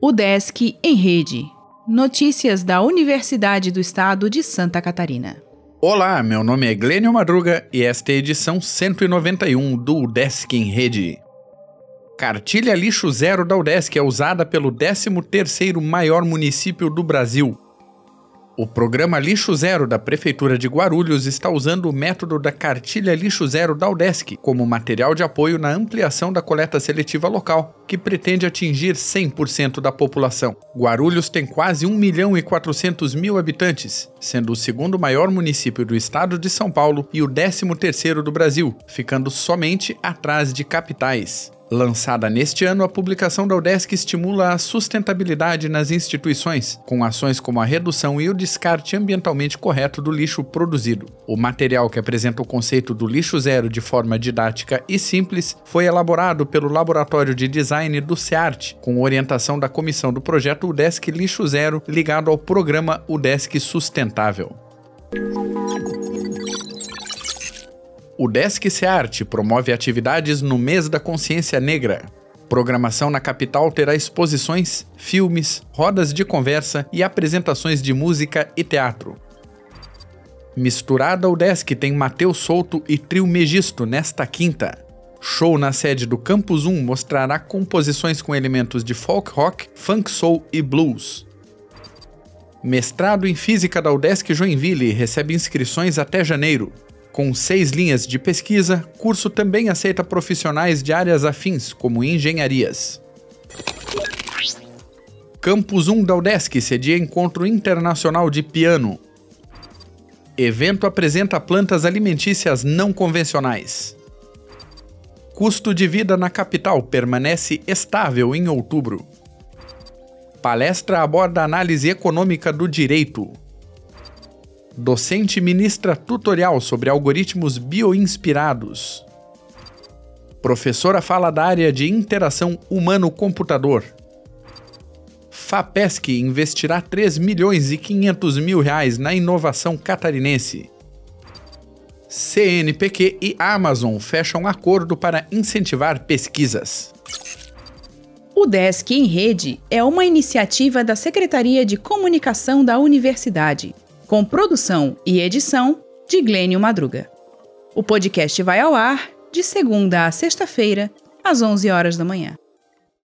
O Desk em Rede. Notícias da Universidade do Estado de Santa Catarina. Olá, meu nome é Glênio Madruga e esta é a edição 191 do Desk em Rede. Cartilha lixo zero da UDESC é usada pelo 13º maior município do Brasil, o programa Lixo Zero da Prefeitura de Guarulhos está usando o método da cartilha Lixo Zero da UDESC como material de apoio na ampliação da coleta seletiva local, que pretende atingir 100% da população. Guarulhos tem quase 1 milhão e 400 mil habitantes, sendo o segundo maior município do estado de São Paulo e o 13 terceiro do Brasil, ficando somente atrás de capitais. Lançada neste ano, a publicação da UDESC estimula a sustentabilidade nas instituições, com ações como a redução e o descarte ambientalmente correto do lixo produzido. O material que apresenta o conceito do lixo zero de forma didática e simples foi elaborado pelo Laboratório de Design do SEART, com orientação da comissão do projeto UDESC Lixo Zero, ligado ao programa UDESC Sustentável. O Desk Searte promove atividades no mês da consciência negra. Programação na capital terá exposições, filmes, rodas de conversa e apresentações de música e teatro. Misturada ao Desk tem Mateus Souto e Trio Megisto nesta quinta. Show na sede do Campus 1 mostrará composições com elementos de folk rock, funk soul e blues. Mestrado em Física da UDESC Joinville recebe inscrições até janeiro. Com seis linhas de pesquisa, curso também aceita profissionais de áreas afins, como engenharias. Campus 1 da UDESC cedia encontro internacional de piano. Evento apresenta plantas alimentícias não convencionais. Custo de vida na capital permanece estável em outubro. Palestra aborda análise econômica do direito. Docente ministra tutorial sobre algoritmos bioinspirados. Professora fala da área de interação humano-computador. FAPESC investirá 3 milhões e 500 mil reais na inovação catarinense. CNPq e Amazon fecham acordo para incentivar pesquisas. O Desk em Rede é uma iniciativa da Secretaria de Comunicação da Universidade com produção e edição de Glênio Madruga. O podcast vai ao ar de segunda a sexta-feira, às 11 horas da manhã.